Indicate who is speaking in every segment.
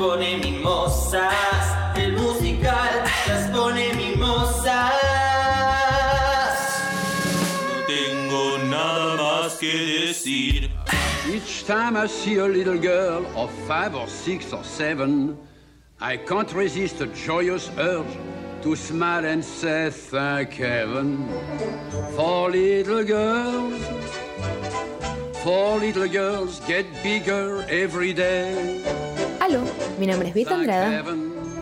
Speaker 1: pone mimosas. El musical las pone mimosas. No tengo nada más que decir.
Speaker 2: Each time I see a little girl of five or six or seven, I can't resist a joyous urge to smile and say thank heaven for little girls. For little girls get bigger every day.
Speaker 3: Aló, mi nombre es Vita Andrada.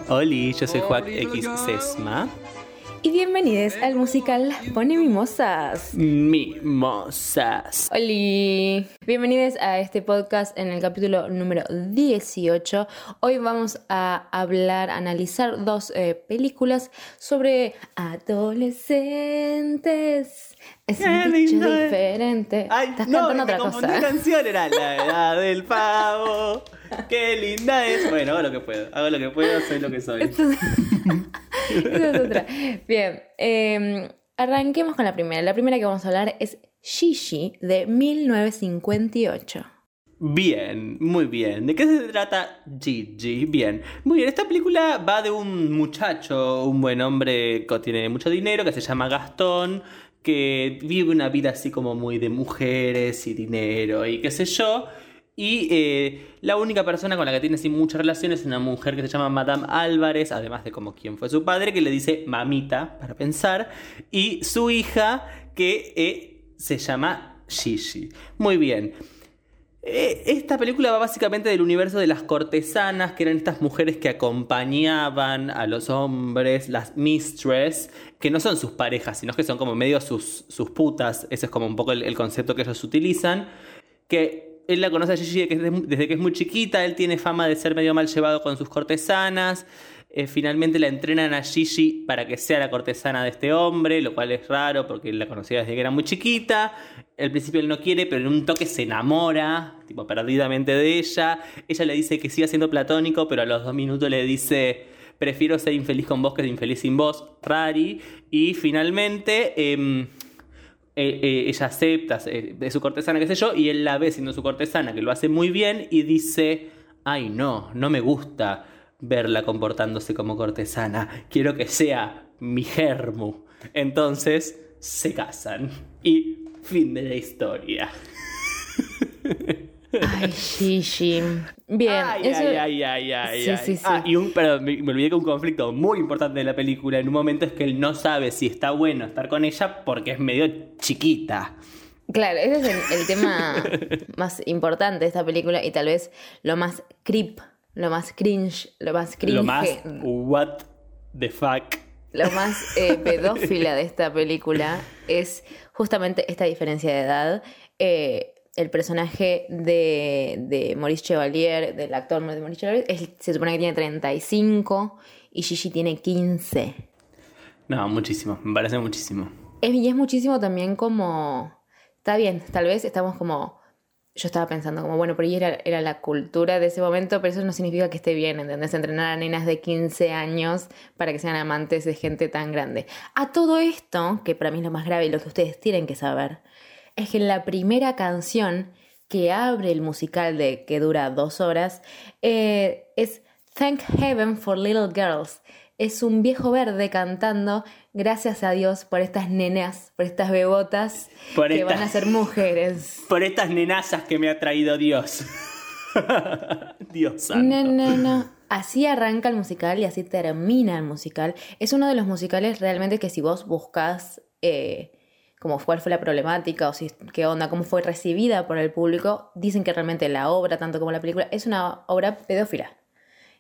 Speaker 4: Oli, yo soy
Speaker 2: little
Speaker 4: X. Sesma.
Speaker 3: y bienvenidos al musical Pone Mimosas.
Speaker 4: Mimosas.
Speaker 3: Oli, bienvenidos a este podcast en el capítulo número 18. Hoy vamos a hablar, analizar dos eh, películas sobre adolescentes. Es
Speaker 4: Qué
Speaker 3: un
Speaker 4: lindo es.
Speaker 3: diferente.
Speaker 4: Ay,
Speaker 3: Estás
Speaker 4: no,
Speaker 3: cantando
Speaker 4: me
Speaker 3: otra
Speaker 4: confundí
Speaker 3: cosa.
Speaker 4: canción, era la edad del pavo. Qué linda es. Bueno, hago lo que puedo. Hago lo que puedo, soy lo que soy.
Speaker 3: Esa es otra. Bien, eh, arranquemos con la primera. La primera que vamos a hablar es Shishi de 1958.
Speaker 4: Bien, muy bien. ¿De qué se trata Gigi? Bien. Muy bien, esta película va de un muchacho, un buen hombre que tiene mucho dinero, que se llama Gastón, que vive una vida así como muy de mujeres y dinero y qué sé yo. Y eh, la única persona con la que tiene así muchas relaciones es una mujer que se llama Madame Álvarez, además de como quien fue su padre, que le dice mamita para pensar, y su hija que eh, se llama Gigi. Muy bien. Eh, Esta película va básicamente del universo de las cortesanas, que eran estas mujeres que acompañaban a los hombres, las mistress, que no son sus parejas, sino que son como medio sus, sus putas. Ese es como un poco el, el concepto que ellos utilizan. Que él la conoce a Gigi desde que, es- muy chiquita, él tiene fama de ser medio mal llevado con sus cortesanas. Eh, finalmente la entrenan a Gigi para que sea la cortesana de este hombre, lo cual es raro porque la conocía desde que era muy chiquita. Al principio él no quiere, pero en un toque se enamora, tipo perdidamente de ella. Ella le dice que siga siendo platónico, pero a los dos minutos le dice, prefiero ser infeliz con vos que infeliz sin vos, Rari. Y finalmente... em, eh, eh, ella acepta, eh, de su cortesana, qué sé yo, y él la ve siendo su cortesana, que lo hace muy bien, y dice, ay no, no me gusta verla comportándose como cortesana, quiero que sea mi germu. Entonces se casan. Y fin de la historia.
Speaker 3: Ay, Shishi. Bien,
Speaker 4: ay,
Speaker 3: eso...
Speaker 4: ay, ay, ay, ay,
Speaker 3: Sí,
Speaker 4: ay.
Speaker 3: sí, sí.
Speaker 4: Ah, y un, perdón, me, me olvidé que un conflicto muy importante de la película en un momento es que él no sabe si está bueno estar con ella porque es medio chiquita.
Speaker 3: Claro, ese es el, el tema más importante de esta película y tal vez lo más creep, lo más cringe, lo más cringe,
Speaker 4: Lo más what the fuck.
Speaker 3: lo más eh, pedófila de esta película es justamente esta diferencia de edad. Eh, el personaje de, de Maurice Chevalier, del actor de Maurice Chevalier, es- se supone que tiene 35 y Gigi tiene 15.
Speaker 4: No, muchísimo, me parece muchísimo.
Speaker 3: Es, y es muchísimo también como... Está bien, tal vez estamos como... Yo estaba pensando como, bueno, por ahí era, era la cultura de ese momento, pero eso no significa que esté bien, ¿entendés? Entrenar a nenas de 15 años para que sean amantes de gente tan grande. A todo esto, que para mí es lo más grave y lo que ustedes tienen que saber, es que la primera canción que abre el musical de que dura dos horas eh, es Thank Heaven for Little Girls. Es un viejo verde cantando Gracias a Dios por estas nenas, por estas bebotas
Speaker 4: Por
Speaker 3: que
Speaker 4: estas-
Speaker 3: van a ser mujeres.
Speaker 4: Por estas nenazas que me ha traído Dios. Dios santo.
Speaker 3: No, no, no. Así arranca el musical y así termina el musical. Es uno de los musicales realmente que si vos buscas eh, como cuál fue la problemática o si qué onda, cómo fue recibida por el público, dicen que realmente la obra, tanto como la película, es una obra pedófila.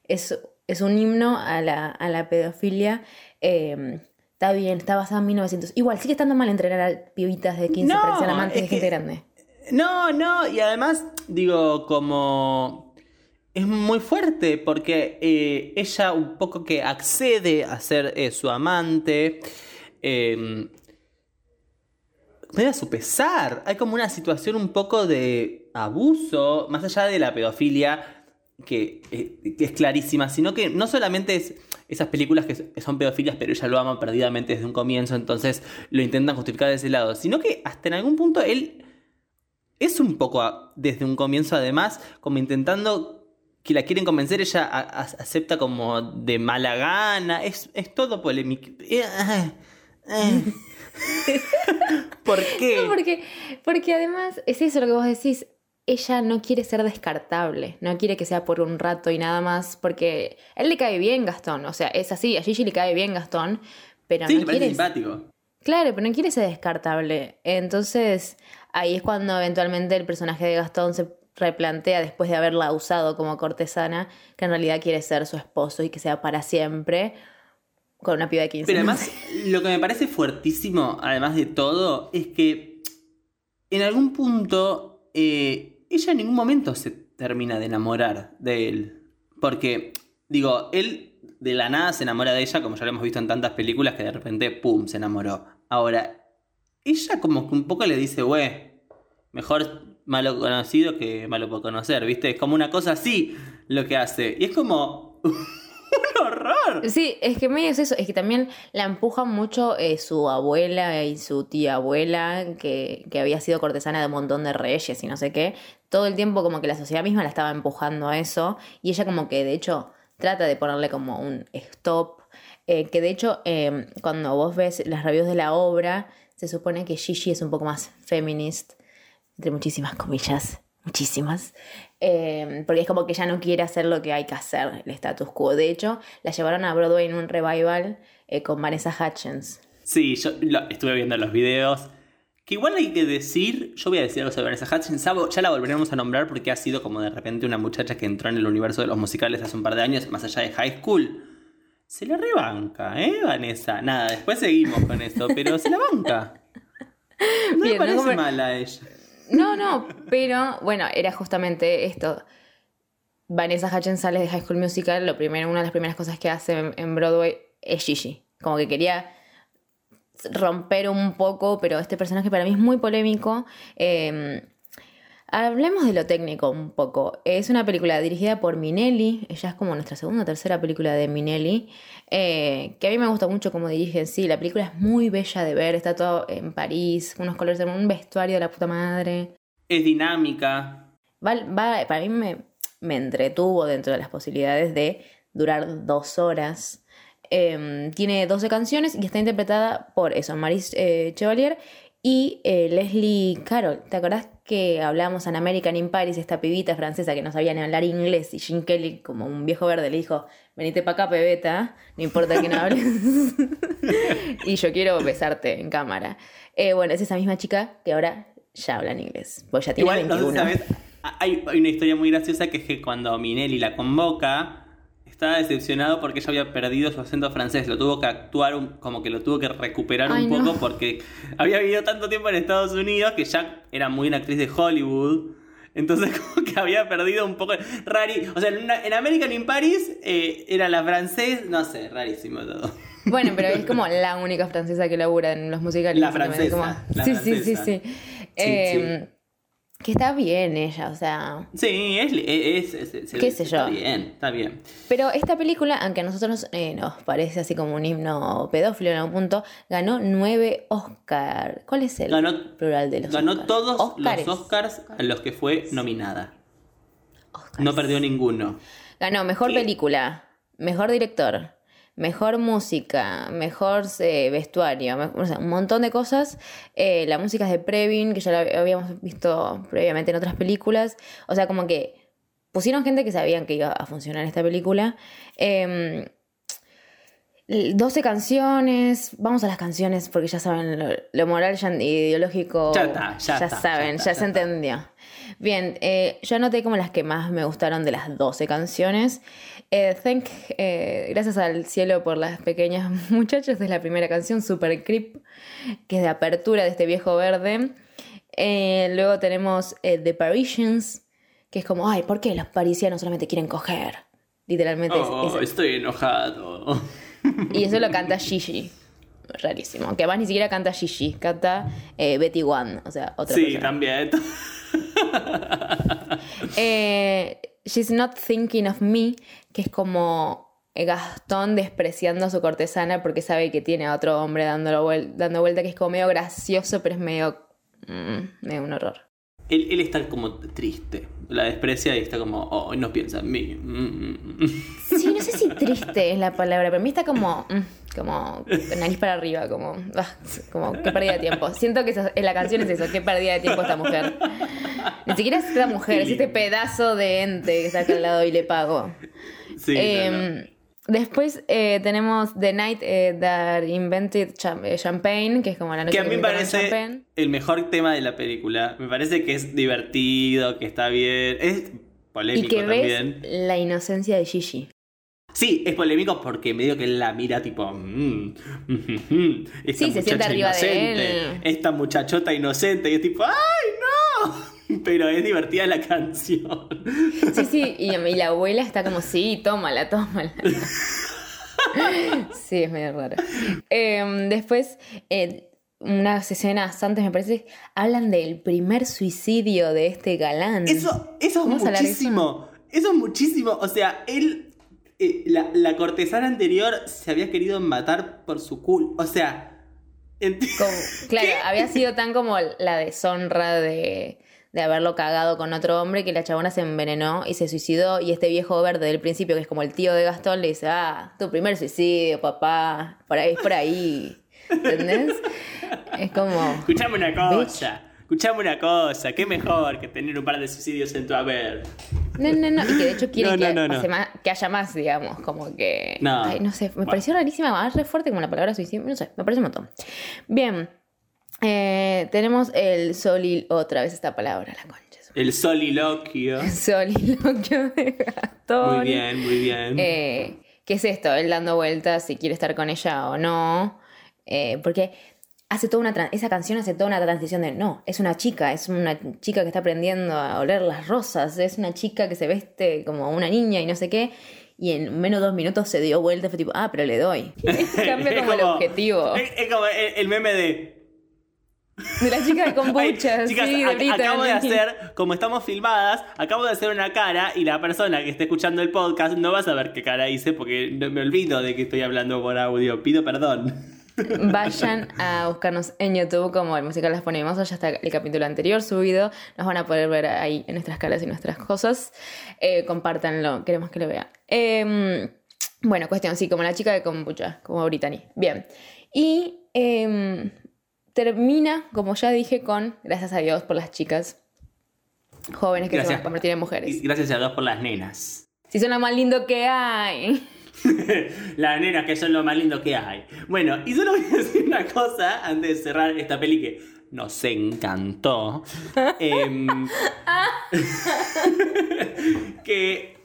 Speaker 3: Es, es un himno a la, a la pedofilia. eh, está bien, está basado en 1900. Igual, sigue estando mal entrenar a pibitas de 15 para que sean amantes
Speaker 4: es
Speaker 3: de gente
Speaker 4: que-
Speaker 3: grande.
Speaker 4: No, no, y además, digo, como. Es muy fuerte porque eh, ella un poco que accede a ser eh, su amante. eh, medio a su pesar. Hay como una situación un poco de abuso, más allá de la pedofilia, que, eh, es clarísima, sino que no solamente es esas películas que son pedofilias, pero ella lo ama perdidamente desde un comienzo, entonces lo intentan justificar de ese lado, sino que hasta en algún punto él es un poco a- desde un comienzo además como intentando que la quieren convencer, ella acepta como de mala gana. Es, es todo polémico. Eh, ah, eh. ¿Por qué?
Speaker 3: No, porque, porque además es eso lo que vos decís. Ella no quiere ser descartable, no quiere que sea por un rato y nada más, porque a él le cae bien Gastón, o sea, es así, a Gigi le cae bien Gastón, pero
Speaker 4: sí,
Speaker 3: no
Speaker 4: me parece
Speaker 3: quiere
Speaker 4: simpático.
Speaker 3: Claro, pero no quiere ser descartable. Entonces, ahí es cuando eventualmente el personaje de Gastón se replantea, después de haberla usado como cortesana, que en realidad quiere ser su esposo y que sea para siempre, con una piba de 15
Speaker 4: Pero además, lo que me parece fuertísimo, además de todo, es que en algún punto eh, ella en ningún momento se termina de enamorar de él. Porque, digo, él de la nada se enamora de ella, como ya lo hemos visto en tantas películas, que de repente, ¡pum!, se enamoró. Ahora, ella como que un poco le dice, güey, mejor malo conocido que malo por conocer, ¿viste? Es como una cosa así lo que hace. Y es como...
Speaker 3: Sí, es que medio es eso, es que también la empujan mucho eh, su abuela y su tía abuela, que, que había sido cortesana de un montón de reyes y no sé qué. Todo el tiempo como que la sociedad misma la estaba empujando a eso y ella como que de hecho trata de ponerle como un stop, eh, que de hecho eh, cuando vos ves las reviews de la obra, se supone que Gigi es un poco más feminist, entre muchísimas comillas, muchísimas, eh, porque es como que ella no quiere hacer lo que hay que hacer, el status quo. De hecho, la llevaron a Broadway en un revival eh, con Vanessa Hutchins.
Speaker 4: Sí, yo lo- estuve viendo los videos. Que igual hay que decir, yo voy a decir algo sobre Vanessa Hutchins, ya la volveremos a nombrar porque ha sido como de repente una muchacha que entró en el universo de los musicales hace un par de años, más allá de High School. Se la rebanca, ¿eh, Vanessa? Nada, después seguimos con esto, pero se la banca. No
Speaker 3: Bien,
Speaker 4: me parece
Speaker 3: no como-
Speaker 4: mala ella.
Speaker 3: No, no, pero bueno, era justamente esto. Vanessa Hutchins sale de High School Musical, lo primero, una de las primeras cosas que hace en, Broadway es Gigi. Como que quería romper un poco, pero este personaje para mí es muy polémico. Eh, hablemos de lo técnico un poco. Es una película dirigida por Minelli, ella es como nuestra segunda o tercera película de Minelli, eh, que a mí me gusta mucho como dirige en sí. La película es muy bella de ver, está todo en París, unos colores, un vestuario de la puta madre.
Speaker 4: Es dinámica.
Speaker 3: Va, va- para mí me, me entretuvo dentro de las posibilidades de durar dos horas. Eh, tiene 12 canciones y está interpretada por eso, Maris eh, Chevalier y eh, Leslie Carroll. ¿Te acordás que hablábamos en American in Paris, esta pibita francesa que no sabía ni hablar inglés y Jim Kelly, como un viejo verde, le dijo, venite para acá, pebeta, no importa que no hables. y yo quiero besarte en cámara. Eh, bueno, es esa misma chica que ahora ya habla en inglés, pues ya tiene
Speaker 4: Igual, no sé
Speaker 3: 21.
Speaker 4: si sabes, hay, hay una historia muy graciosa que es que cuando Minelli la convoca, estaba decepcionado porque ella había perdido su acento francés. Lo tuvo que actuar, un- como que lo tuvo que recuperar
Speaker 3: Ay,
Speaker 4: un
Speaker 3: no.
Speaker 4: poco porque había vivido tanto tiempo en Estados Unidos que ya era muy una actriz de Hollywood. Entonces, como que había perdido un poco. Rari. O sea, en, una- en American in Paris eh, era la francés, no sé, rarísimo todo.
Speaker 3: Bueno, pero es como la única francesa que labura en los musicales.
Speaker 4: La francesa,
Speaker 3: como-
Speaker 4: la
Speaker 3: sí, sí, sí, sí, Eh, Que está bien ella, o sea.
Speaker 4: Sí, es. es, es- es-
Speaker 3: ¿Qué sé
Speaker 4: está
Speaker 3: yo?
Speaker 4: bien, está bien.
Speaker 3: Pero esta película, aunque a nosotros eh, nos parece así como un himno pedófilo en algún punto, ganó nueve Oscar. ¿Cuál es el
Speaker 4: Ganó-
Speaker 3: plural de los
Speaker 4: Ganó
Speaker 3: Oscars?
Speaker 4: todos
Speaker 3: Oscars.
Speaker 4: los Oscars a los que fue nominada.
Speaker 3: Oscars.
Speaker 4: No perdió ninguno.
Speaker 3: Ganó mejor
Speaker 4: ¿Qué?
Speaker 3: película, mejor director, mejor música, mejor eh, vestuario, me- o sea, un montón de cosas. Eh, la música es de Previn, que ya la habíamos visto previamente en otras películas. O sea, como que pusieron gente que sabían que iba a funcionar esta película. Eh, 12 canciones, vamos a las canciones porque ya saben lo, lo moral y ideológico.
Speaker 4: Ya está, ya está,
Speaker 3: saben,
Speaker 4: ya
Speaker 3: ya,
Speaker 4: está,
Speaker 3: se
Speaker 4: ya
Speaker 3: entendió. Bien, eh, yo anoté como las que más me gustaron de las 12 canciones. Eh, thank, eh, gracias al cielo por las pequeñas muchachas, es la primera canción, Super Creep, que es de apertura de este viejo verde. Eh, luego tenemos eh, The Parisians, que es como, ay, ¿por qué los parisianos solamente quieren coger? Literalmente es-
Speaker 4: Oh,
Speaker 3: es,
Speaker 4: estoy enojado.
Speaker 3: y eso lo canta Gigi. Rarísimo. Que además ni siquiera canta Gigi, canta eh, Betty One, o sea, otra
Speaker 4: Sí,
Speaker 3: persona.
Speaker 4: también.
Speaker 3: Eh, She's Not Thinking of Me, que es como Gastón despreciando a su cortesana porque sabe que tiene a otro hombre dando vuelta, que es como medio gracioso, pero es medio, mm, medio un horror.
Speaker 4: Él, él está como triste. La desprecia y está como, oh, no piensa en mí. Mm, mm, mm.
Speaker 3: Sí, no sé si triste es la palabra, pero a mí está como, mm, como nariz para arriba, como, ah, como qué pérdida de tiempo. Siento que esa- en la canción es eso, qué pérdida de tiempo esta mujer. Ni siquiera es esta mujer, es este pedazo de ente que está acá al lado y le pago.
Speaker 4: Sí,
Speaker 3: Eh,
Speaker 4: no, no.
Speaker 3: Después eh, tenemos The Night eh, That Invented eh, Champagne, que es como la noche
Speaker 4: Que a mí me parece el mejor tema de la película. Me parece que es divertido, que está bien. Es
Speaker 3: Y
Speaker 4: polémico
Speaker 3: que ves
Speaker 4: también.
Speaker 3: la inocencia de Gigi.
Speaker 4: Sí, es polémico porque medio que él la mira tipo. mm, mm, mm, mm, esta
Speaker 3: Sí, se siente arriba de
Speaker 4: inocente,
Speaker 3: él.
Speaker 4: Esta muchachota inocente. Y es tipo, ¡ay, no! Pero es divertida la canción.
Speaker 3: Sí, sí, y, y la abuela está como, sí, tómala, tómala. Sí, es medio raro. Eh, después, eh, unas escenas antes, me parece, hablan del primer suicidio de este galán.
Speaker 4: Eso, eso es
Speaker 3: ¿Vamos a hablar de
Speaker 4: muchísimo. Eso es muchísimo. O sea, él. eh, la, la cortesana anterior se había querido matar por su culpa. O sea.
Speaker 3: Como- claro, había sido tan como la deshonra de, de haberlo cagado con otro hombre que la chabona se envenenó y se suicidó. Y este viejo verde del principio, que es como el tío de Gastón, le dice: Ah, tu primer suicidio, papá. Por ahí, es por ahí. ¿Entendés? Es como.
Speaker 4: Escuchame una cosa. Escuchame una cosa. Qué mejor que tener un par de suicidios en tu haber.
Speaker 3: No, no, no. Y que de hecho quiere
Speaker 4: No, no,
Speaker 3: que,
Speaker 4: no,
Speaker 3: más- que haya más, digamos. Como que.
Speaker 4: No.
Speaker 3: Ay, no sé. Me
Speaker 4: Bueno.
Speaker 3: pareció rarísima, más re fuerte como la palabra suicidio. No sé, me parece un montón. Bien. Eh, tenemos el solil. Otra vez esta palabra, la concha.
Speaker 4: El soliloquio.
Speaker 3: Soliloquio de Gastón.
Speaker 4: Muy bien, muy bien.
Speaker 3: Eh, ¿Qué es esto? Él dando vueltas si quiere estar con ella o no. Eh, porque hace toda una esa canción hace toda una transición de no, es una chica, es una chica que está aprendiendo a oler las rosas, es una chica que se veste como una niña y no sé qué. Y en menos de dos minutos se dio vuelta fue tipo, ah, pero le doy. Cambia como el objetivo.
Speaker 4: Es, es como el, el meme de.
Speaker 3: De la chica de
Speaker 4: Ay,
Speaker 3: kombucha,
Speaker 4: chicas,
Speaker 3: sí, de Brittany.
Speaker 4: acabo de hacer, como estamos filmadas, acabo de hacer una cara y la persona que esté escuchando el podcast no va a saber qué cara hice porque me olvido de que estoy hablando por audio. Pido perdón.
Speaker 3: Vayan a buscarnos en YouTube como el musical Las Ponemos, ya está el capítulo anterior subido, nos van a poder ver ahí en nuestras caras y nuestras cosas. Eh, compártanlo, queremos que lo vean. Eh, bueno, cuestión, sí, como la chica de kombucha, como Brittany. Bien. Y eh, termina, como ya dije, con gracias a Dios por las chicas jóvenes que se van a convertir en
Speaker 4: Y
Speaker 3: mujeres.
Speaker 4: gracias a Dios por las nenas.
Speaker 3: Si son lo más lindo que hay.
Speaker 4: Las nenas que son lo más lindo que hay. Bueno, y solo voy a decir una cosa antes de cerrar esta peli que nos encantó. Em, que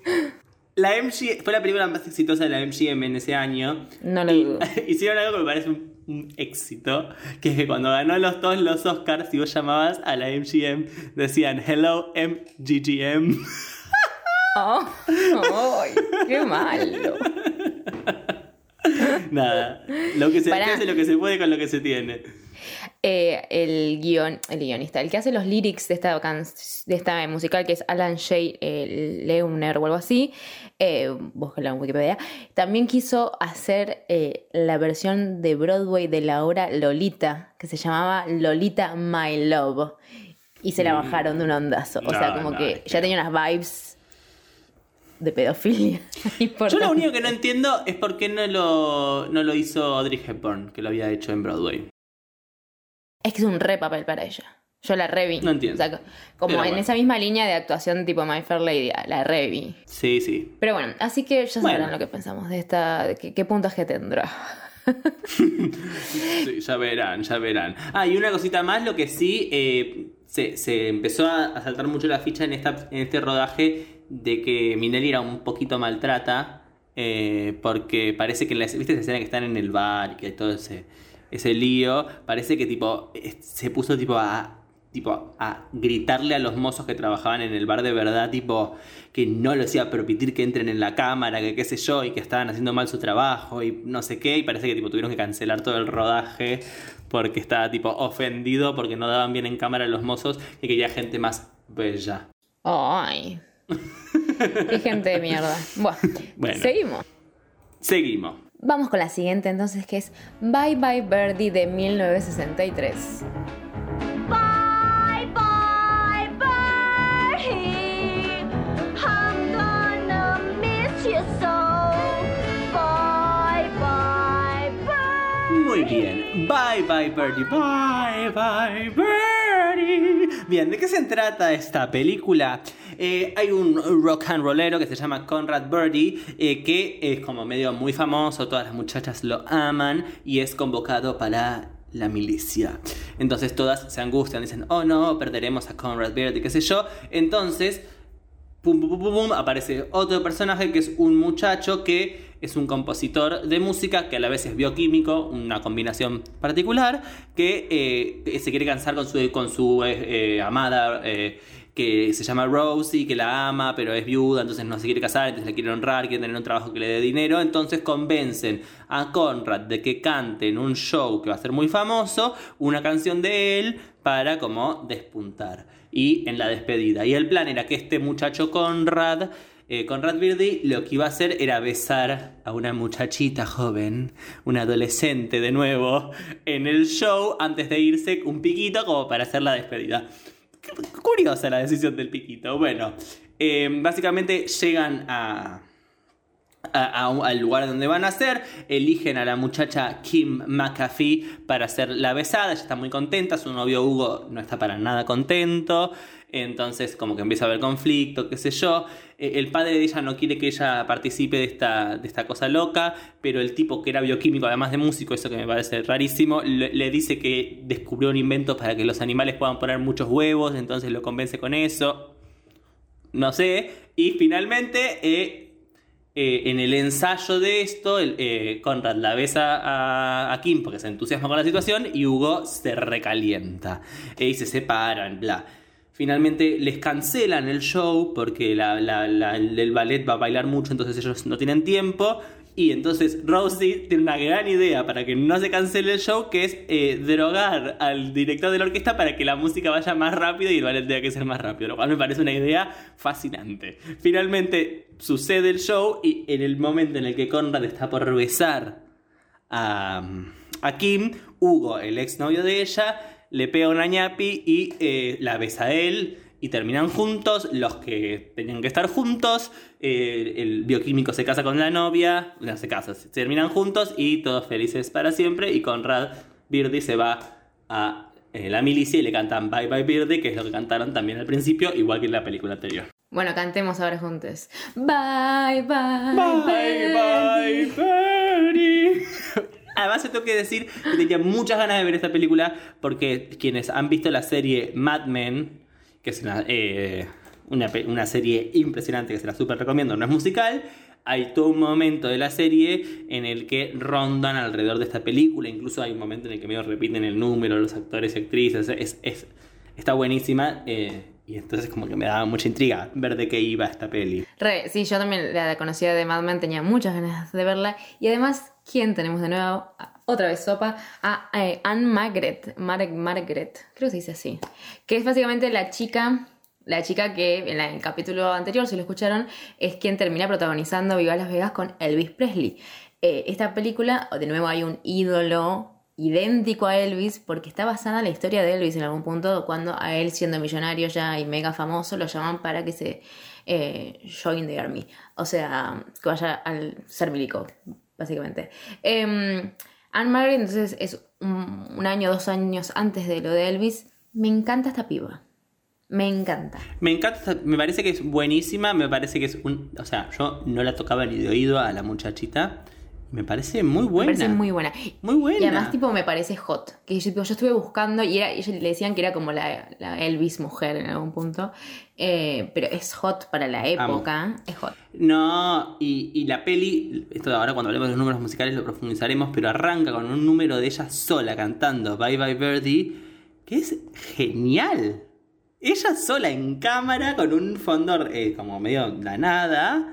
Speaker 4: la MG fue la película más exitosa de la MGM en ese año.
Speaker 3: No lo dudo.
Speaker 4: Hicieron algo que me parece un, un éxito, que es que cuando ganó los todos los Oscars, si vos llamabas a la MGM, decían Hello MGGM.
Speaker 3: Oh, ay, qué malo.
Speaker 4: Nada, lo que se hace lo que se puede con lo que se tiene.
Speaker 3: Eh, el guion, el guionista, el que hace los lyrics de esta, de esta musical, que es Alan J. eh, Leuner o algo así, eh, búsquenlo en Wikipedia, también quiso hacer eh, la versión de Broadway de la obra Lolita, que se llamaba Lolita My Love, y se la bajaron de un ondazo. O sea,
Speaker 4: Mm.
Speaker 3: Como
Speaker 4: no,
Speaker 3: que ya tenía unas vibes de pedofilia.
Speaker 4: Yo lo único que no entiendo es por qué no lo, no lo hizo Audrey Hepburn, que lo había hecho en Broadway.
Speaker 3: Es que es un re papel para ella. Yo la revi.
Speaker 4: No entiendo.
Speaker 3: O sea, como
Speaker 4: Pero
Speaker 3: en
Speaker 4: bueno.
Speaker 3: esa misma línea de actuación tipo My Fair Lady, la revi.
Speaker 4: Sí, sí.
Speaker 3: Pero bueno, así que ya sabrán
Speaker 4: Bueno.
Speaker 3: lo que pensamos de esta, de qué, qué puntaje tendrá.
Speaker 4: Sí, ya verán, ya verán. Ah, y una cosita más, lo que sí, eh, se, se empezó a, saltar mucho la ficha en, esta, en este rodaje de que Minelli era un poquito maltrata, eh, porque parece que en la, ¿viste esa escena que están en el bar y que todo ese, ese lío? Parece que tipo se puso tipo a tipo a gritarle a los mozos que trabajaban en el bar de verdad, tipo que no les iba a permitir que entren en la cámara, que qué sé yo, y que estaban haciendo mal su trabajo y no sé qué, y parece que tipo tuvieron que cancelar todo el rodaje porque estaba tipo ofendido porque no daban bien en cámara a los mozos y quería gente más bella.
Speaker 3: Ay. qué gente de mierda. Bueno,
Speaker 4: Bueno.
Speaker 3: seguimos.
Speaker 4: Seguimos.
Speaker 3: Vamos con la siguiente entonces que es Bye Bye Birdie de 1963.
Speaker 5: Muy bien.
Speaker 4: Bye bye birdie, bye bye birdie. Bien, ¿de qué se trata esta película? Eh, hay un rock and rollero que se llama Conrad Birdie, eh, que es como medio muy famoso, todas las muchachas lo aman y es convocado para la milicia. Entonces todas se angustian, dicen, oh no, perderemos a Conrad Birdie, qué sé yo. Entonces, pum, pum, pum, pum, aparece otro personaje que es un muchacho que es un compositor de música que a la vez es bioquímico, una combinación particular, que eh, se quiere casar con su, con su amada, que se llama Rosie, que la ama, pero es viuda, entonces no se quiere casar, entonces la quiere honrar, quiere tener un trabajo que le dé dinero, entonces convencen a Conrad de que cante en un show que va a ser muy famoso una canción de él para como despuntar. Y en la despedida. Y el plan era que este muchacho Conrad eh, Conrad Birdie lo que iba a hacer era besar a una muchachita joven, una adolescente de nuevo, en el show antes de irse un piquito como para hacer la despedida. Curiosa la decisión del piquito. Bueno, eh, básicamente llegan a, a- al lugar donde van a hacer, eligen a la muchacha Kim McAfee para hacer la besada, ella está muy contenta, su novio Hugo no está para nada contento, entonces como que empieza a haber conflicto, qué sé yo, Eh, el padre de ella no quiere que ella participe de esta, de esta cosa loca, pero el tipo que era bioquímico, además de músico, eso que me parece rarísimo, le, le dice que descubrió un invento para que los animales puedan poner muchos huevos, entonces lo convence con eso no sé. Y finalmente, eh, eh, en el ensayo de esto, el, Conrad la besa a, a Kim porque se entusiasma con la situación y Hugo se recalienta. Y se separan, bla. Finalmente les cancelan el show porque el ballet va a bailar mucho, entonces ellos no tienen tiempo. Y entonces Rosie tiene una gran idea para que no se cancele el show, que es eh, drogar al director de la orquesta para que la música vaya más rápido y el ballet tenga que ser más rápido, lo cual me parece una idea fascinante. Finalmente sucede el show y en el momento en el que Conrad está por besar a, a Kim, Hugo, el exnovio de ella, le pega una ñapi y eh, la besa a él y terminan juntos, los que tenían que estar juntos, eh, el bioquímico se casa con la novia, no se casa, se terminan juntos y todos felices para siempre y Conrad Birdie se va a eh, la milicia y le cantan Bye Bye Birdie, que es lo que cantaron también al principio, igual que en la película anterior.
Speaker 3: Bueno, cantemos ahora juntos. Bye, bye,
Speaker 4: Bye, bye, Birdie. Además, yo tengo que decir que tenía muchas ganas de ver esta película porque quienes han visto la serie Mad Men, que es una, eh, una, una serie impresionante que se la súper recomiendo, no es musical, hay todo un momento de la serie en el que rondan alrededor de esta película, incluso hay un momento en el que medio repiten el número, los actores y actrices, es, es- está buenísima eh, y entonces como que me daba mucha intriga ver de qué iba esta peli.
Speaker 3: Re, sí, yo también la conocía de Mad Men, tenía muchas ganas de verla. Y además, ¿quién tenemos de nuevo? Ah, Otra vez sopa. A eh, Anne Margaret. Mar- Margaret, creo que se dice así. Que es básicamente la chica. La chica que en el capítulo anterior, si lo escucharon, es quien termina protagonizando Viva Las Vegas con Elvis Presley. Eh, esta película, de nuevo, hay un ídolo idéntico a Elvis porque está basada en la historia de Elvis en algún punto cuando a él siendo millonario ya y mega famoso lo llaman para que se eh, join the army o sea que vaya al ser milico básicamente. Em, Anne Margaret entonces es un, un año dos años antes de lo de Elvis. Me encanta esta piba. Me encanta.
Speaker 4: Me encanta, me parece que es buenísima, me parece que es un... O sea, yo no la tocaba ni de oído a la muchachita. Me parece muy buena.
Speaker 3: me parece muy buena
Speaker 4: Muy buena.
Speaker 3: Y además, tipo, me parece hot. Que yo, tipo, yo estuve buscando y era, ellos le decían que era como la, la Elvis mujer en algún punto. Eh, pero es hot para la época. Es hot.
Speaker 4: No, y, y la peli, esto ahora cuando hablemos de los números musicales lo profundizaremos, pero arranca con un número de ella sola cantando Bye Bye Birdie, que es genial. Ella sola en cámara con un fondo eh, como medio la nada.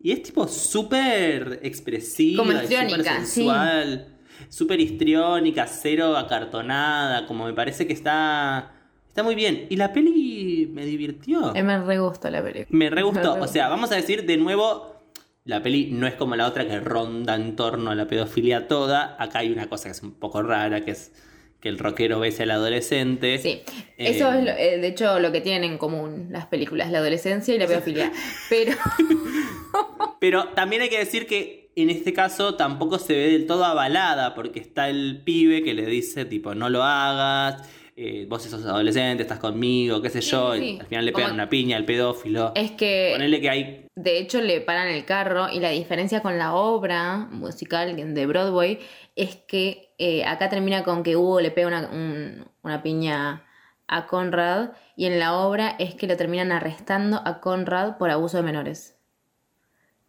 Speaker 4: Y es tipo súper expresiva, súper
Speaker 3: sí.
Speaker 4: sensual, súper histriónica, cero acartonada, como me parece que está, está muy bien. Y la peli me divirtió.
Speaker 3: Eh, me re gustó la película.
Speaker 4: Me re gustó. O sea, vamos a decir de nuevo, la peli no es como la otra que ronda en torno a la pedofilia toda. Acá hay una cosa que es un poco rara, que es que el rockero besa al adolescente.
Speaker 3: Sí,
Speaker 4: Eh,
Speaker 3: eso es lo- eh, de hecho lo que tienen en común las películas, la adolescencia y la pedofilia. Pero
Speaker 4: Pero también hay que decir que en este caso tampoco se ve del todo avalada, porque está el pibe que le dice, tipo, no lo hagas, eh, vos sos adolescente, estás conmigo, qué sé yo,
Speaker 3: Sí,
Speaker 4: y al final le pegan
Speaker 3: Como-
Speaker 4: una piña al pedófilo.
Speaker 3: Es que
Speaker 4: Ponele que hay
Speaker 3: De hecho, le paran el carro y la diferencia con la obra musical de Broadway es que eh, acá termina con que Hugo le pega una, un- una piña a Conrad y en la obra es que lo terminan arrestando a Conrad por abuso de menores.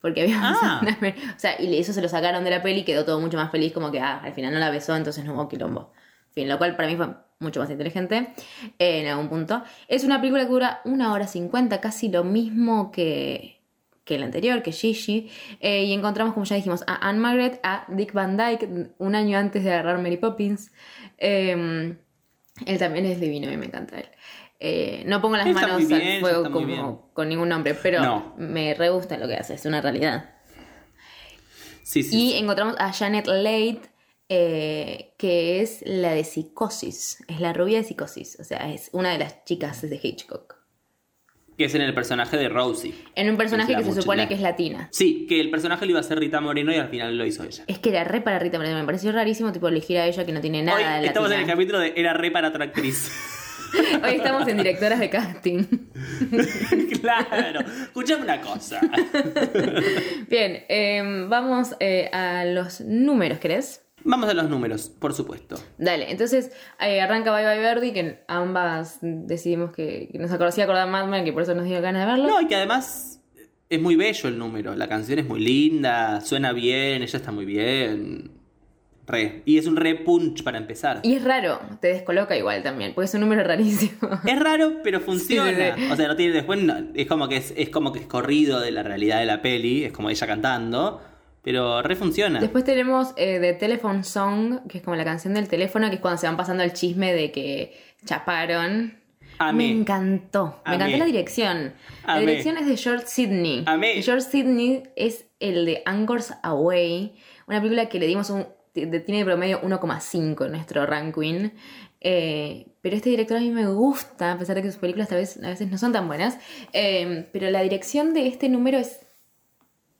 Speaker 3: Porque había
Speaker 4: Ah.
Speaker 3: una O sea, y eso se lo sacaron de la peli y quedó todo mucho más feliz como que ah, al final no la besó, entonces no hubo quilombo. Fin, lo cual para mí fue mucho más inteligente eh, en algún punto. Es una película que dura una hora cincuenta, casi lo mismo que, que el anterior, que Gigi. Eh, y encontramos, como ya dijimos, a Anne Margaret, a Dick Van Dyke, un año antes de agarrar Mary Poppins. Eh, él también es divino y me encanta él. Eh, no pongo las
Speaker 4: Está
Speaker 3: manos al fuego como con ningún nombre, pero
Speaker 4: No.
Speaker 3: me re gusta lo que hace, es una realidad.
Speaker 4: Sí, sí.
Speaker 3: Y
Speaker 4: sí.
Speaker 3: encontramos a Janet Leigh, eh, que es la de Psicosis, es la rubia de Psicosis, o sea, es una de las chicas de Hitchcock.
Speaker 4: Que es en el personaje de Rosie.
Speaker 3: En un personaje que se supone
Speaker 4: la-
Speaker 3: que es latina.
Speaker 4: Sí, que el personaje lo iba a hacer Rita Moreno y al final lo hizo ella.
Speaker 3: Es que era re para Rita Moreno, me pareció rarísimo tipo elegir a ella que no tiene nada
Speaker 4: Hoy
Speaker 3: de
Speaker 4: estamos en el capítulo de Era re para otra actriz.
Speaker 3: Hoy estamos en directoras de casting.
Speaker 4: claro. Escuchame una cosa.
Speaker 3: Bien, eh, vamos eh, a los números, ¿querés?
Speaker 4: Vamos a los números, por supuesto.
Speaker 3: Dale, entonces eh, arranca Bye Bye Birdie, que ambas decidimos que, que nos acordamos acordar Mad Men, que por eso nos dio ganas de verlo.
Speaker 4: No, y que además es muy bello el número. La canción es muy linda, suena bien, ella está muy bien. Re. Y es un re punch para empezar.
Speaker 3: Y es raro, te descoloca igual también, porque es un número rarísimo.
Speaker 4: Es raro, pero funciona.
Speaker 3: Sí, sí, sí.
Speaker 4: O sea, no tiene después. no- es como que es, es como que es corrido de la realidad de la peli. Es como ella cantando. Pero re funciona.
Speaker 3: Después tenemos eh, The Telephone Song, que es como la canción del teléfono, que es cuando se van pasando el chisme de que chaparon.
Speaker 4: Amé.
Speaker 3: Me encantó. Me encantó la dirección. La
Speaker 4: Amé.
Speaker 3: dirección es de George Sidney. George Sidney es el de Angkors Away, una película que le dimos un. Tiene de promedio 1,5 en nuestro ranking. Eh, pero este director a mí me gusta, a pesar de que sus películas tal vez, a veces no son tan buenas. Eh, pero la dirección de este número es.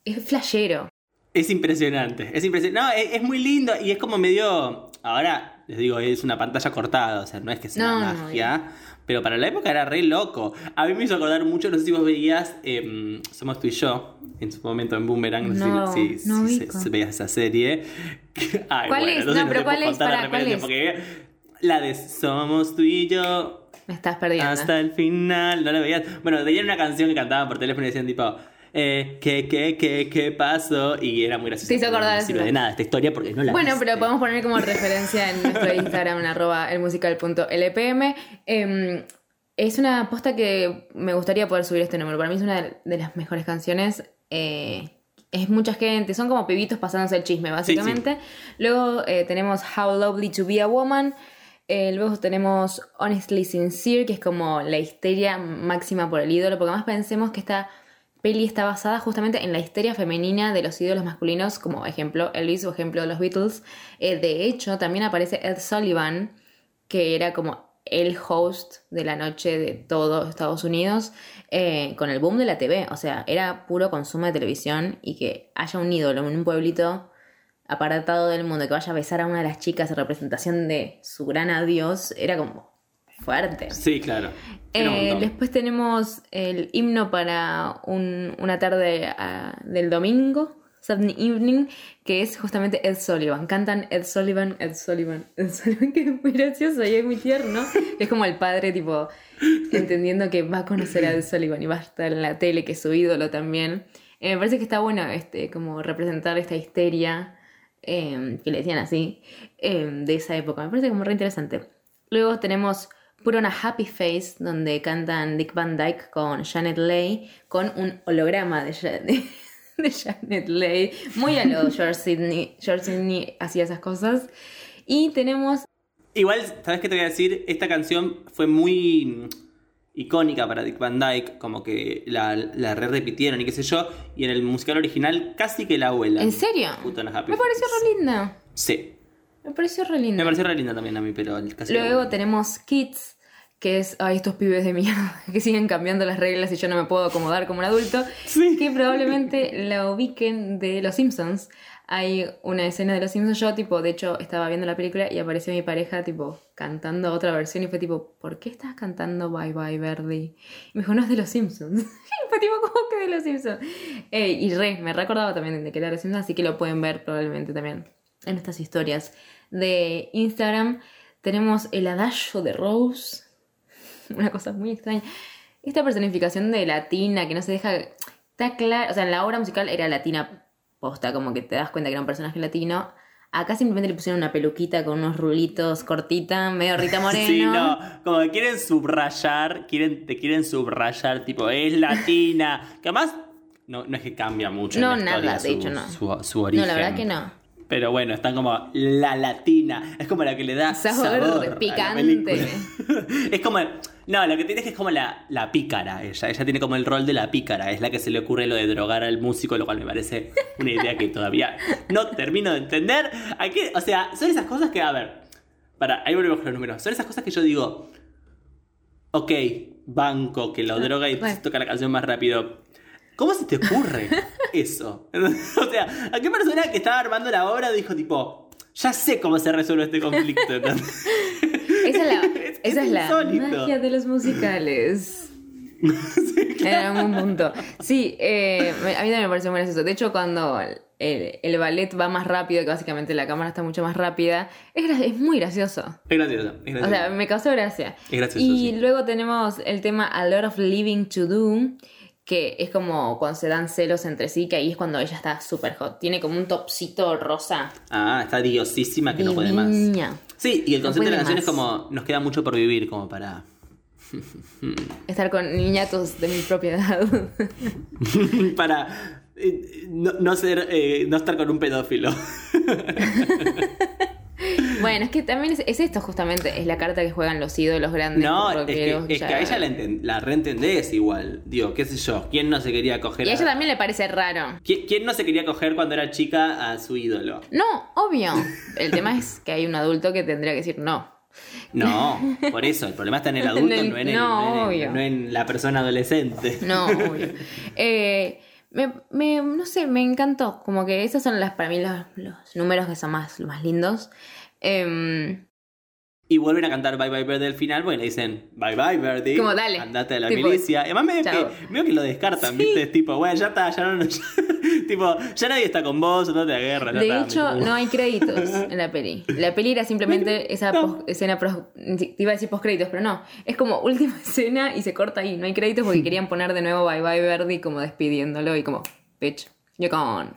Speaker 3: Es flashero.
Speaker 4: Es impresionante, es impresionante. No, es, es muy lindo y es como medio. Ahora, les digo, es una pantalla cortada, o sea, no es que sea
Speaker 3: No,
Speaker 4: una
Speaker 3: no,
Speaker 4: magia. pero para la época era re loco. A mí me hizo acordar mucho, no sé si vos veías em, Somos tú y yo, en su momento en Boomerang, no, sé si, si- se- veías esa serie. Ay,
Speaker 3: ¿Cuál
Speaker 4: bueno,
Speaker 3: es? No, pero ¿cuál es?
Speaker 4: la de Somos tú y yo,
Speaker 3: Me estás perdiendo.
Speaker 4: hasta el final, no la veías. Bueno, tenían una canción que cantaban por teléfono y decían tipo, eh, ¿qué, qué, qué, qué pasó? Y era muy gracioso.
Speaker 3: Te hizo acordar
Speaker 4: No de nada esta historia porque no la
Speaker 3: Bueno,
Speaker 4: viste.
Speaker 3: pero podemos poner como referencia en nuestro Instagram, en arroba elmusical.lpm. Em, es una posta que me gustaría poder subir este número. Para mí es una de- las mejores canciones. Eh, es mucha gente, son como pibitos pasándose el chisme, básicamente. Luego eh, tenemos How Lovely to Be a Woman. Eh, luego tenemos Honestly Sincere, que es como la histeria máxima por el ídolo, porque además pensemos que esta peli está basada justamente en la histeria femenina de los ídolos masculinos, como ejemplo Elvis o ejemplo los Beatles. Eh, de hecho, también aparece Ed Sullivan, que era como el host de la noche de todo Estados Unidos, eh, con el boom de la TV. O sea, era puro consumo de televisión y que haya un ídolo en un pueblito apartado del mundo que vaya a besar a una de las chicas en representación de su gran adiós, era como fuerte.
Speaker 4: Sí, claro.
Speaker 3: Eh, después tenemos el himno para un- una tarde ah, del domingo, Sunday Evening, que es justamente Ed Sullivan. Cantan Ed Sullivan, Ed Sullivan, Ed Sullivan, que es muy gracioso y es muy tierno. Es como el padre, tipo, entendiendo que va a conocer a Ed Sullivan y va a estar en la tele, que es su ídolo también. Eh, me parece que está bueno este, como representar esta histeria, eh, que le decían así, de esa época. Me parece como re interesante. Luego tenemos Put on a Happy Face, donde cantan Dick Van Dyke con Janet Leigh, con un holograma de, Ja- de, de Janet Leigh. Muy a lo George Sidney. George Sidney hacía esas cosas. Y tenemos
Speaker 4: Igual, ¿sabes qué te voy a decir? Esta canción fue muy mm, icónica para Dick Van Dyke, como que la, la re repitieron y qué sé yo, y en el musical original casi que la abuela.
Speaker 3: ¿En serio?
Speaker 4: Puto no
Speaker 3: Me pareció re linda.
Speaker 4: Sí.
Speaker 3: Me pareció re
Speaker 4: Me
Speaker 3: linda.
Speaker 4: pareció re linda también a mí, pero casi
Speaker 3: Luego tenemos Kids, que es, ay, estos pibes de mierda que siguen cambiando las reglas y yo no me puedo acomodar como un adulto,
Speaker 4: Sí.
Speaker 3: que probablemente la ubiquen de Los Simpsons. Hay una escena de Los Simpsons, yo tipo, de hecho, estaba viendo la película y apareció mi pareja tipo cantando otra versión y fue tipo, ¿por qué estás cantando Bye Bye Verdi? Y me dijo, no es de Los Simpsons. y fue tipo, ¿cómo que de Los Simpsons? Eh, y re, me recordaba también de que era de Los Simpsons, así que lo pueden ver probablemente también en estas historias de Instagram. Tenemos el adagio de Rose, una cosa muy extraña. Esta personificación de latina que no se deja. Está claro. O sea, en la obra musical era latina posta, como que te das cuenta que era un personaje latino. Acá simplemente le pusieron una peluquita con unos rulitos cortita, medio Rita Moreno.
Speaker 4: Sí, no, como que quieren subrayar, quieren, te quieren subrayar, tipo, es latina. Que además, no, no es que cambia mucho. en
Speaker 3: No,
Speaker 4: la historia
Speaker 3: nada, de
Speaker 4: su-
Speaker 3: hecho, no.
Speaker 4: Su, su origen.
Speaker 3: No, la verdad que no.
Speaker 4: Pero bueno, están como la latina. Es como la que le da
Speaker 3: Sabor picante.
Speaker 4: es como. No, lo que tiene es que es como la, la pícara ella. Ella tiene como el rol de la pícara. Es la que se le ocurre lo de drogar al músico, lo cual me parece una idea que todavía no termino de entender. Hay que, o sea, son esas cosas que, a ver. Para, ahí volvemos con los números. Son esas cosas que yo digo. Ok, banco, que lo droga y toca la canción más rápido. ¿Cómo se te ocurre eso? o sea, ¿a qué persona que estaba armando la obra dijo tipo, ya sé cómo se resuelve este conflicto?
Speaker 3: Esa es la,
Speaker 4: Es-
Speaker 3: esa
Speaker 4: es
Speaker 3: es la
Speaker 4: insólito.
Speaker 3: magia de los musicales. En algún punto. Sí, eh, a mí también me parece muy gracioso. De hecho, cuando el, el ballet va más rápido, que básicamente la cámara está mucho más rápida, es, es muy gracioso.
Speaker 4: Es gracioso, es gracioso.
Speaker 3: O sea, me causó gracia.
Speaker 4: Es gracioso,
Speaker 3: Y
Speaker 4: sí.
Speaker 3: luego tenemos el tema A Lot of Living to Do, que es como cuando se dan celos entre sí, que ahí es cuando ella está súper hot. Tiene como un topsito rosa.
Speaker 4: ah, está diosísima que no puede más. Sí, y el
Speaker 3: No
Speaker 4: concepto de la canción es como, nos queda mucho por vivir, como para...
Speaker 3: Estar con niñatos de mi propia edad.
Speaker 4: para eh, no, no ser, eh, no estar con un pedófilo.
Speaker 3: bueno, es que también es, es esto justamente, es la carta que juegan los ídolos grandes.
Speaker 4: No, es que, a ella la, enten- la reentendés igual. Digo, qué sé yo, ¿quién no se quería coger
Speaker 3: Y a
Speaker 4: a-
Speaker 3: ella también le parece raro.
Speaker 4: ¿Quién, quién no se quería coger cuando era chica a su ídolo?
Speaker 3: No, obvio. El tema es que hay un adulto que tendría que decir no.
Speaker 4: No, por eso, el problema está en el adulto,
Speaker 3: En el-
Speaker 4: no, en el-
Speaker 3: no,
Speaker 4: no en el-
Speaker 3: obvio.
Speaker 4: no en la persona adolescente.
Speaker 3: No, obvio. Eh, me, me- no sé, me encantó. Como que esos son las, para mí los, los números que son más, los más lindos. Em,
Speaker 4: Y vuelven a cantar Bye Bye Birdie al final, porque le dicen Bye Bye Birdie.
Speaker 3: Como, dale.
Speaker 4: Andate a la
Speaker 3: Tipo,
Speaker 4: milicia. Además medio que, medio que lo descartan,
Speaker 3: Sí.
Speaker 4: ¿viste? Es tipo, bueno, ya está, ya no. ya- tipo, ya nadie está con vos, andate a la guerra. ya
Speaker 3: de
Speaker 4: está.
Speaker 3: hecho,
Speaker 4: Tipo,
Speaker 3: no hay créditos en la peli. La peli era simplemente esa
Speaker 4: No.
Speaker 3: escena, pros- te iba a decir postcréditos, pero no. Es como última escena y se corta ahí. No hay créditos porque querían poner de nuevo Bye Bye Verdi como despidiéndolo y como, bitch, you're gone.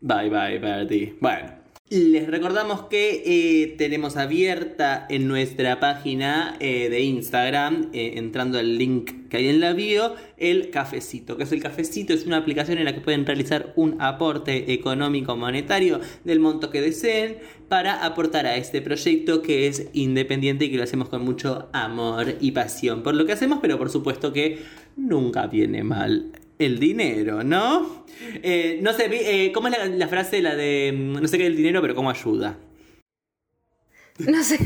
Speaker 4: Bye Bye Birdie. Bueno. Les recordamos que eh, tenemos abierta en nuestra página eh, de Instagram, eh, entrando al link que hay en la bio, el cafecito. que es el cafecito? Es una aplicación en la que pueden realizar un aporte económico monetario del monto que deseen para aportar a este proyecto que es independiente y que lo hacemos con mucho amor y pasión por lo que hacemos, pero por supuesto que nunca viene mal el dinero, ¿no? Eh, no sé, vi- eh, ¿cómo es la, la frase, la de mm, no sé qué del dinero, pero cómo ayuda?
Speaker 3: No sé.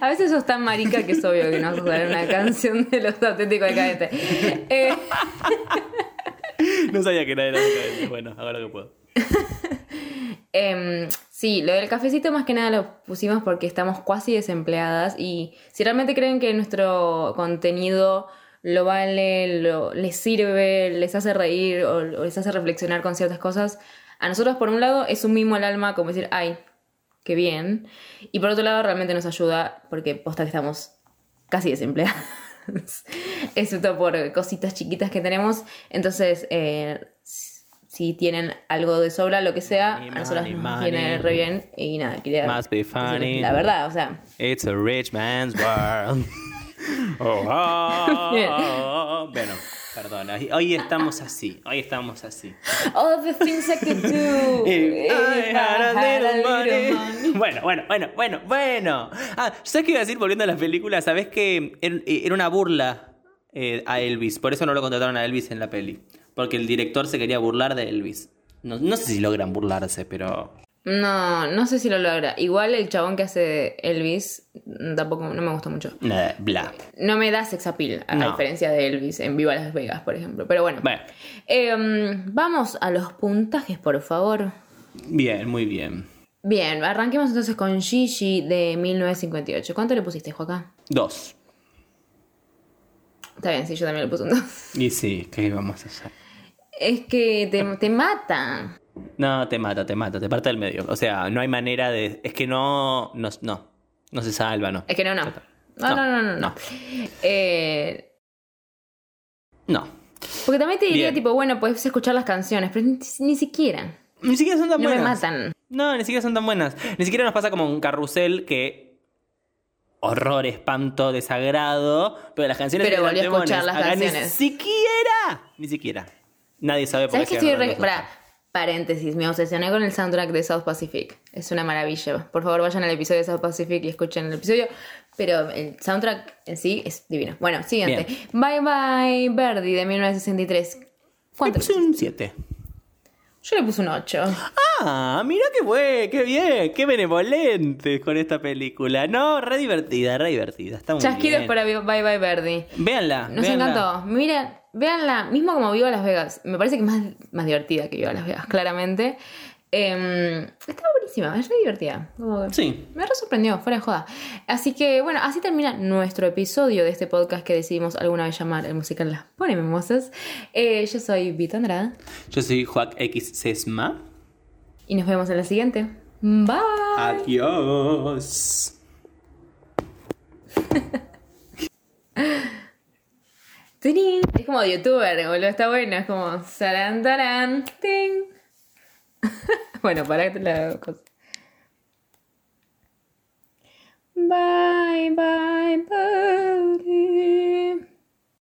Speaker 3: A veces sos tan marica que es obvio que no vas a usar una canción de los auténticos de cadete. Eh,
Speaker 4: No sabía que era de la Bueno, ahora que puedo.
Speaker 3: Em, sí, lo del cafecito más que nada lo pusimos porque estamos cuasi desempleadas y si realmente creen que nuestro contenido lo vale, lo, les sirve, les hace reír o, o les hace reflexionar con ciertas cosas, a nosotros por un lado es un mimo al alma como decir, ay, qué bien, y por otro lado realmente nos ayuda porque posta que estamos casi desempleadas. Excepto por cositas chiquitas que tenemos. Entonces, eh, si tienen algo de sobra, lo que sea,
Speaker 4: Money,
Speaker 3: a nosotros
Speaker 4: money,
Speaker 3: nos viene re bien. Y nada, quería
Speaker 4: Must be
Speaker 3: decirles
Speaker 4: funny.
Speaker 3: la verdad, o sea,
Speaker 4: It's a rich man's world. Oh, oh,
Speaker 3: Bien.
Speaker 4: oh. Bueno, perdón. hoy- estamos así. Hoy estamos así.
Speaker 3: all the things I could do.
Speaker 4: Eh,
Speaker 3: if
Speaker 4: I had a
Speaker 3: had a
Speaker 4: little
Speaker 3: little
Speaker 4: money.
Speaker 3: money.
Speaker 4: Bueno, bueno, bueno, bueno, bueno. Ah, ¿sabes qué iba a decir volviendo a las películas? ¿Sabes que er- era una burla eh, a Elvis? Por eso no lo contrataron a Elvis en la peli. Porque el director se quería burlar de Elvis. No, no sé si logran burlarse, pero.
Speaker 3: No, no sé si lo logra. Igual el chabón que hace Elvis tampoco no me gusta mucho.
Speaker 4: Eh, bla.
Speaker 3: No me da sex appeal, a
Speaker 4: No.
Speaker 3: diferencia de Elvis en Viva Las Vegas, por ejemplo. Pero bueno.
Speaker 4: Bueno,
Speaker 3: Em, vamos a los puntajes, por favor.
Speaker 4: bien, muy bien.
Speaker 3: Bien, arranquemos entonces con Gigi de 1958. ¿Cuánto le pusiste, Joaquín?
Speaker 4: Dos.
Speaker 3: Está bien, sí, yo también le puse un 2.
Speaker 4: Y sí, ¿qué vamos a hacer?
Speaker 3: Es que te, te mata.
Speaker 4: No, te mata, te mata, te parte del medio. O sea, no hay manera de. Es que no. No, no, no se salva, no.
Speaker 3: Es que no, no. No, no, no, no. no.
Speaker 4: No.
Speaker 3: Eh,
Speaker 4: No.
Speaker 3: porque también te diría,
Speaker 4: Bien.
Speaker 3: tipo, bueno, puedes escuchar las canciones, pero ni, ni siquiera.
Speaker 4: Ni siquiera son tan
Speaker 3: No me
Speaker 4: buenas.
Speaker 3: matan.
Speaker 4: No, ni siquiera son tan buenas. Ni siquiera nos pasa como un carrusel que. Horror, espanto, desagrado. Pero las canciones
Speaker 3: Pero volví a escuchar las
Speaker 4: Acá
Speaker 3: canciones.
Speaker 4: Ni siquiera. Ni siquiera. Nadie sabe por
Speaker 3: ¿Sabes
Speaker 4: qué
Speaker 3: que
Speaker 4: se
Speaker 3: estoy re... paréntesis, me obsesioné con el soundtrack de South Pacific. Es una maravilla. Por favor, vayan al episodio de South Pacific y escuchen el episodio. Pero el soundtrack en sí es divino. Bueno, siguiente. Bye Bye Birdie de 1963.
Speaker 4: Le
Speaker 3: ¿Cuánto?
Speaker 4: puse un 7.
Speaker 3: Yo le puse un 8.
Speaker 4: Ah, mira qué buen, qué bien, qué benevolentes con esta película. No, re divertida, re divertida. Está muy
Speaker 3: Chasquidos
Speaker 4: bien.
Speaker 3: para Bye Bye Birdie.
Speaker 4: Véanla.
Speaker 3: Nos
Speaker 4: véanla.
Speaker 3: encantó. Mira, véanla, mismo como Viva Las Vegas. Me parece que es más, más divertida que Viva Las Vegas, claramente. Eh, estaba buenísima, es re divertida. Como que-
Speaker 4: Sí.
Speaker 3: Me re sorprendió, fuera de joda. Así que, bueno, así termina nuestro episodio de este podcast que decidimos alguna vez llamar el musical Las Pone Mimosas. Eh, yo soy Vita Andrade
Speaker 4: Yo soy Joac X Sesma.
Speaker 3: y nos vemos en la siguiente. Bye.
Speaker 4: Adiós.
Speaker 3: Es como de youtuber, boludo, está bueno, es como sarán, tarán, ting. bueno, para que la cosa. Bye, bye, buddy.